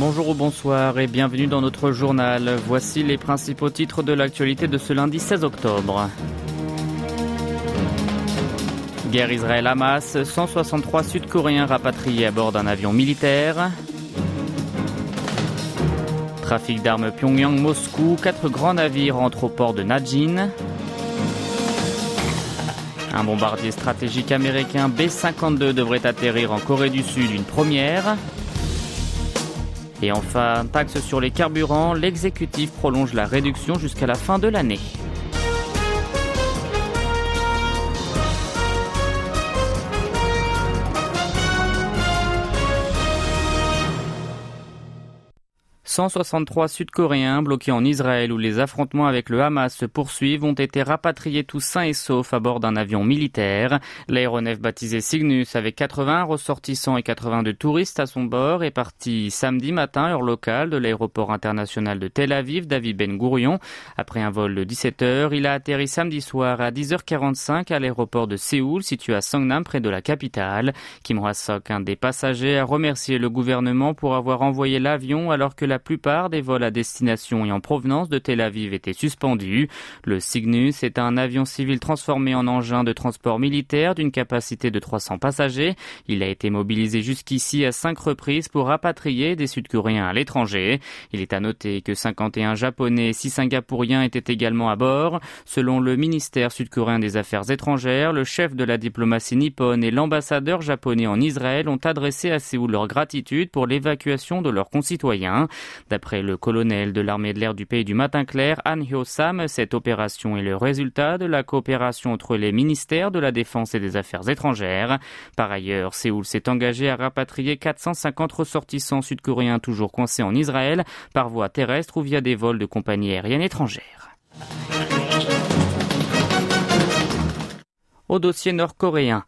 Bonjour ou bonsoir et bienvenue dans notre journal. Voici les principaux titres de l'actualité de ce lundi 16 octobre. Guerre Israël-Hamas, 163 Sud-Coréens rapatriés à bord d'un avion militaire. Trafic d'armes Pyongyang-Moscou, quatre grands navires entrent au port de Najin. Un bombardier stratégique américain B-52 devrait atterrir en Corée du Sud une première. Et enfin, taxe sur les carburants, l'exécutif prolonge la réduction jusqu'à la fin de l'année. 163 Sud-Coréens bloqués en Israël où les affrontements avec le Hamas se poursuivent ont été rapatriés tous sains et saufs à bord d'un avion militaire. L'aéronef baptisé Cygnus avec 80 ressortissants et 82 touristes à son bord est parti samedi matin heure locale de l'aéroport international de Tel Aviv David Ben Gourion. Après un vol de 17 heures, il a atterri samedi soir à 10h45 à l'aéroport de Séoul situé à Songnam près de la capitale. Kim Hwa-sok, un des passagers, a remercié le gouvernement pour avoir envoyé l'avion alors que la plupart des vols à destination et en provenance de Tel Aviv étaient suspendus. Le Cygnus est un avion civil transformé en engin de transport militaire d'une capacité de 300 passagers. Il a été mobilisé jusqu'ici à cinq reprises pour rapatrier des Sud-Coréens à l'étranger. Il est à noter que 51 Japonais et 6 Singapouriens étaient également à bord. Selon le ministère sud-coréen des Affaires étrangères, le chef de la diplomatie nippone et l'ambassadeur japonais en Israël ont adressé à Séoul leur gratitude pour l'évacuation de leurs concitoyens. D'après le colonel de l'armée de l'air du pays du matin clair, Han Hyo-sam, cette opération est le résultat de la coopération entre les ministères de la Défense et des Affaires étrangères. Par ailleurs, Séoul s'est engagé à rapatrier 450 ressortissants sud-coréens toujours coincés en Israël par voie terrestre ou via des vols de compagnies aériennes étrangères. Au dossier nord-coréen,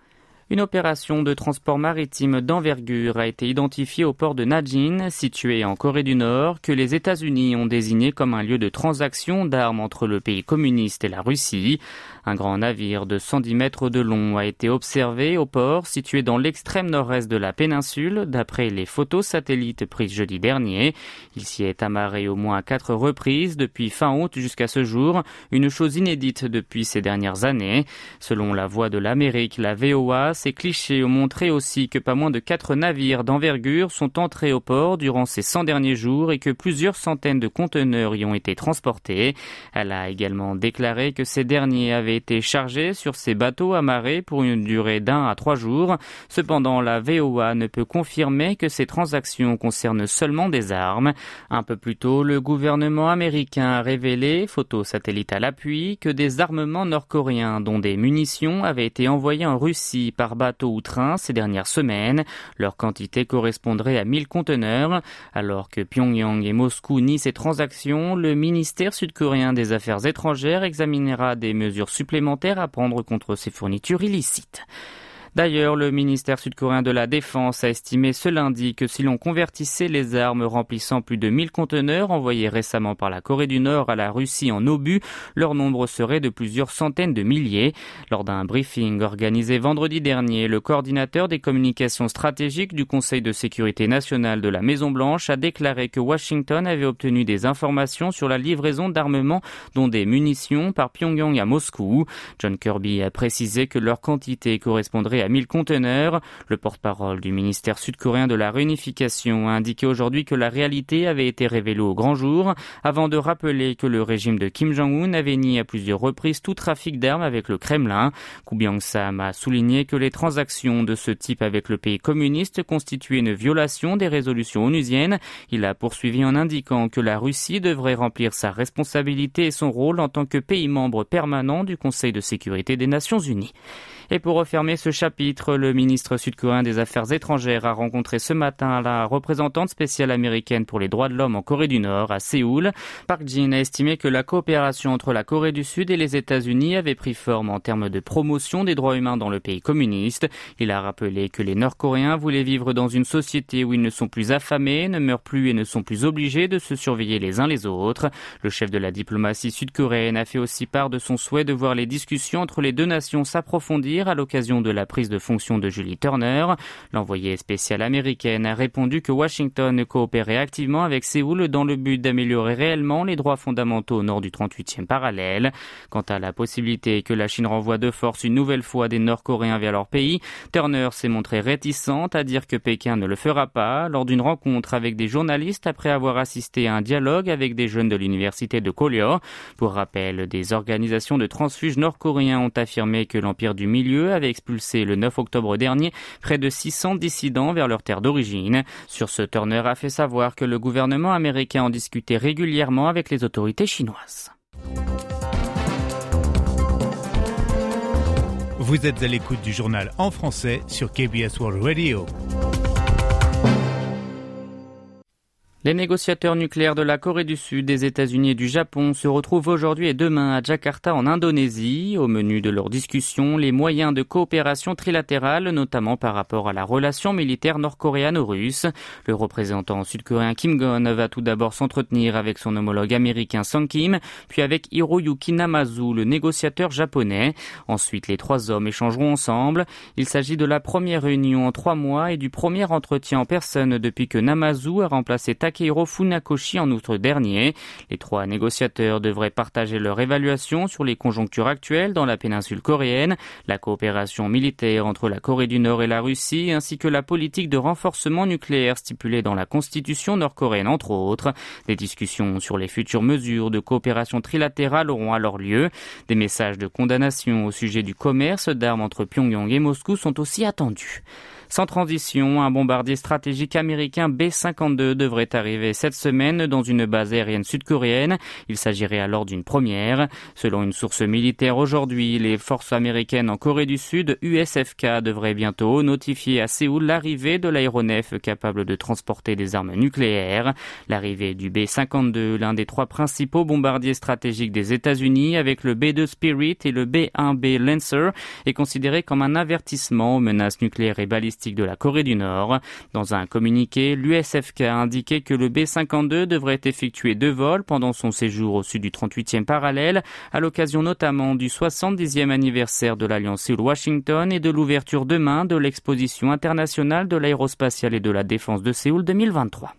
une opération de transport maritime d'envergure a été identifiée au port de Najin, situé en Corée du Nord, que les États-Unis ont désigné comme un lieu de transaction d'armes entre le pays communiste et la Russie. Un grand navire de 110 mètres de long a été observé au port situé dans l'extrême nord-est de la péninsule, d'après les photos satellites prises jeudi dernier. Il s'y est amarré au moins quatre reprises depuis fin août jusqu'à ce jour, une chose inédite depuis ces dernières années. Selon la voix de l'Amérique, la VOA, ces clichés ont montré aussi que pas moins de quatre navires d'envergure sont entrés au port durant ces 100 derniers jours et que plusieurs centaines de conteneurs y ont été transportés. Elle a également déclaré que ces derniers avaient été chargé sur ces bateaux amarrés pour une durée d'un à trois jours. Cependant, la VOA ne peut confirmer que ces transactions concernent seulement des armes. Un peu plus tôt, le gouvernement américain a révélé, photo satellite à l'appui, que des armements nord-coréens, dont des munitions, avaient été envoyés en Russie par ou train ces dernières semaines. Leur quantité correspondrait à 1000 conteneurs. Alors que Pyongyang et Moscou nient ces transactions, le ministère sud-coréen des Affaires étrangères examinera des mesures supplémentaires à prendre contre ces fournitures illicites. D'ailleurs, le ministère sud-coréen de la Défense a estimé ce lundi que si l'on convertissait les armes remplissant plus de 1000 conteneurs envoyés récemment par la Corée du Nord à la Russie en obus, leur nombre serait de plusieurs centaines de milliers. Lors d'un briefing organisé vendredi dernier, le coordinateur des communications stratégiques du Conseil de sécurité nationale de la Maison-Blanche a déclaré que Washington avait obtenu des informations sur la livraison d'armements dont des munitions par Pyongyang à Moscou. John Kirby a précisé que leur quantité correspondrait à 1000 conteneurs. Le porte-parole du ministère sud-coréen de la réunification a indiqué aujourd'hui que la réalité avait été révélée au grand jour, avant de rappeler que le régime de Kim Jong-un avait nié à plusieurs reprises tout trafic d'armes avec le Kremlin. Ku Byung-sam a souligné que les transactions de ce type avec le pays communiste constituaient une violation des résolutions onusiennes. Il a poursuivi en indiquant que la Russie devrait remplir sa responsabilité et son rôle en tant que pays membre permanent du Conseil de sécurité des Nations Unies. Et pour refermer ce chapitre, le ministre sud-coréen des Affaires étrangères a rencontré ce matin la représentante spéciale américaine pour les droits de l'homme en Corée du Nord, à Séoul. Park Jin a estimé que la coopération entre la Corée du Sud et les États-Unis avait pris forme en termes de promotion des droits humains dans le pays communiste. Il a rappelé que les Nord-Coréens voulaient vivre dans une société où ils ne sont plus affamés, ne meurent plus et ne sont plus obligés de se surveiller les uns les autres. Le chef de la diplomatie sud-coréenne a fait aussi part de son souhait de voir les discussions entre les deux nations s'approfondir à l'occasion de la prise de fonction de Julie Turner. L'envoyée spéciale américaine a répondu que Washington coopérait activement avec Séoul dans le but d'améliorer réellement les droits fondamentaux au nord du 38e parallèle. Quant à la possibilité que la Chine renvoie de force une nouvelle fois des Nord-Coréens vers leur pays, Turner s'est montrée réticente à dire que Pékin ne le fera pas lors d'une rencontre avec des journalistes après avoir assisté à un dialogue avec des jeunes de l'université de Korea. Pour rappel, des organisations de transfuges nord-coréens ont affirmé que l'Empire du Milieu avait expulsé le 9 octobre dernier près de 600 dissidents vers leur terre d'origine. Sur ce, Turner a fait savoir que le gouvernement américain en discutait régulièrement avec les autorités chinoises. Vous êtes à l'écoute du journal en français sur KBS World Radio. Les négociateurs nucléaires de la Corée du Sud, des États-Unis et du Japon se retrouvent aujourd'hui et demain à Jakarta en Indonésie. Au menu de leurs discussions, les moyens de coopération trilatérale, notamment par rapport à la relation militaire nord-coréano-russe. Le représentant sud-coréen Kim Gon va tout d'abord s'entretenir avec son homologue américain Song Kim, puis avec Hiroyuki Namazu, le négociateur japonais. Ensuite, les trois hommes échangeront ensemble. Il s'agit de la première réunion en trois mois et du premier entretien en personne depuis que Namazu a remplacé Takehiro Funakoshi en outre dernier. Les trois négociateurs devraient partager leur évaluation sur les conjonctures actuelles dans la péninsule coréenne, la coopération militaire entre la Corée du Nord et la Russie, ainsi que la politique de renforcement nucléaire stipulée dans la constitution nord-coréenne entre autres. Des discussions sur les futures mesures de coopération trilatérale auront alors lieu. Des messages de condamnation au sujet du commerce d'armes entre Pyongyang et Moscou sont aussi attendus. Sans transition, un bombardier stratégique américain B-52 devrait arriver cette semaine dans une base aérienne sud-coréenne. Il s'agirait alors d'une première. Selon une source militaire aujourd'hui, les forces américaines en Corée du Sud, USFK, devraient bientôt notifier à Séoul l'arrivée de l'aéronef capable de transporter des armes nucléaires. L'arrivée du B-52, l'un des trois principaux bombardiers stratégiques des États-Unis avec le B-2 Spirit et le B-1B Lancer, est considérée comme un avertissement aux menaces nucléaires et balistiques de la Corée du Nord. Dans un communiqué, l'USFK a indiqué que le B-52 devrait effectuer deux vols pendant son séjour au sud du 38e parallèle, à l'occasion notamment du 70e anniversaire de l'Alliance Séoul-Washington et de l'ouverture demain de l'exposition internationale de l'aérospatiale et de la défense de Séoul 2023.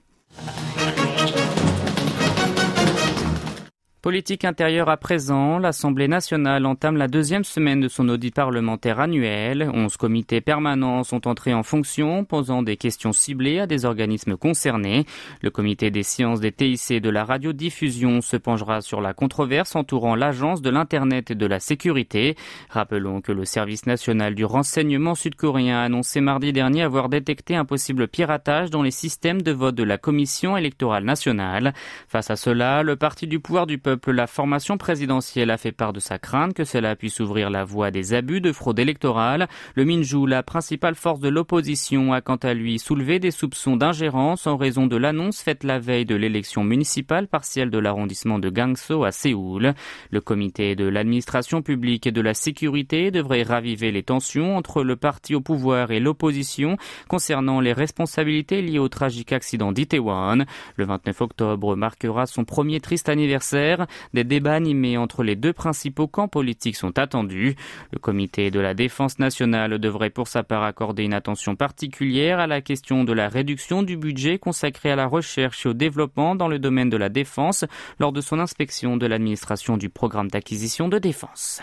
Politique intérieure à présent, l'Assemblée nationale entame la deuxième semaine de son audit parlementaire annuel. Onze comités permanents sont entrés en fonction, posant des questions ciblées à des organismes concernés. Le comité des sciences des TIC de la radiodiffusion se penchera sur la controverse entourant l'agence de l'Internet et de la sécurité. Rappelons que le service national du renseignement sud-coréen a annoncé mardi dernier avoir détecté un possible piratage dans les systèmes de vote de la Commission électorale nationale. Face à cela, le parti du pouvoir du peuple la formation présidentielle a fait part de sa crainte que cela puisse ouvrir la voie des abus de fraude électorale. Le Minju, la principale force de l'opposition, a quant à lui soulevé des soupçons d'ingérence en raison de l'annonce faite la veille de l'élection municipale partielle de l'arrondissement de Gangso à Séoul. Le comité de l'administration publique et de la sécurité devrait raviver les tensions entre le parti au pouvoir et l'opposition concernant les responsabilités liées au tragique accident d'Itaewon. Le 29 octobre marquera son premier triste anniversaire. Des débats animés entre les deux principaux camps politiques sont attendus. Le comité de la défense nationale devrait pour sa part accorder une attention particulière à la question de la réduction du budget consacré à la recherche et au développement dans le domaine de la défense lors de son inspection de l'administration du programme d'acquisition de défense.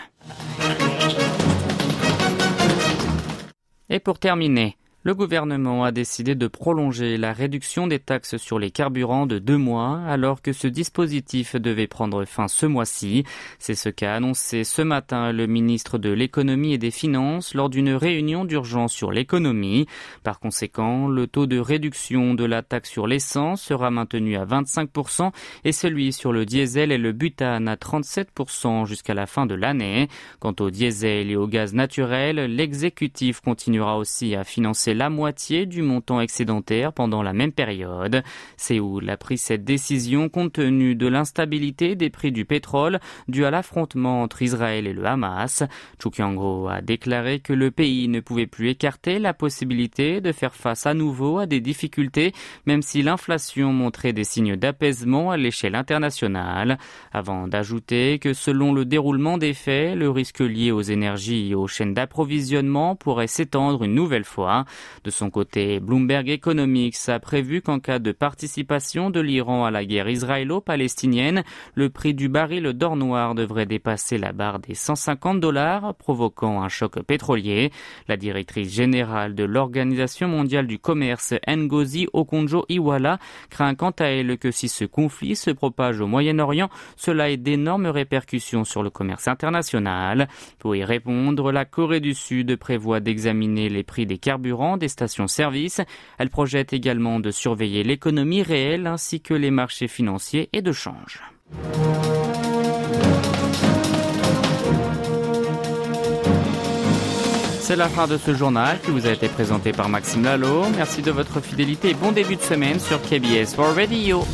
Et pour terminer, le gouvernement a décidé de prolonger la réduction des taxes sur les carburants de deux mois alors que ce dispositif devait prendre fin ce mois-ci. C'est ce qu'a annoncé ce matin le ministre de l'économie et des finances lors d'une réunion d'urgence sur l'économie. Par conséquent, le taux de réduction de la taxe sur l'essence sera maintenu à 25% et celui sur le diesel et le butane à 37% jusqu'à la fin de l'année. Quant au diesel et au gaz naturel, l'exécutif continuera aussi à financer la moitié du montant excédentaire pendant la même période. Séoul a pris cette décision compte tenu de l'instabilité des prix du pétrole dû à l'affrontement entre Israël et le Hamas. Chu kyung a déclaré que le pays ne pouvait plus écarter la possibilité de faire face à nouveau à des difficultés, même si l'inflation montrait des signes d'apaisement à l'échelle internationale, avant d'ajouter que selon le déroulement des faits, le risque lié aux énergies et aux chaînes d'approvisionnement pourrait s'étendre une nouvelle fois. De son côté, Bloomberg Economics a prévu qu'en cas de participation de l'Iran à la guerre israélo-palestinienne, le prix du baril d'or noir devrait dépasser la barre des 150 dollars, provoquant un choc pétrolier. La directrice générale de l'Organisation mondiale du commerce, Ngozi Okonjo-Iweala, craint quant à elle que si ce conflit se propage au Moyen-Orient, cela ait d'énormes répercussions sur le commerce international. Pour y répondre, la Corée du Sud prévoit d'examiner les prix des carburants des stations-service. Elle projette également de surveiller l'économie réelle ainsi que les marchés financiers et de change. C'est la fin de ce journal qui vous a été présenté par Maxime Lalo. Merci de votre fidélité et bon début de semaine sur KBS for Radio.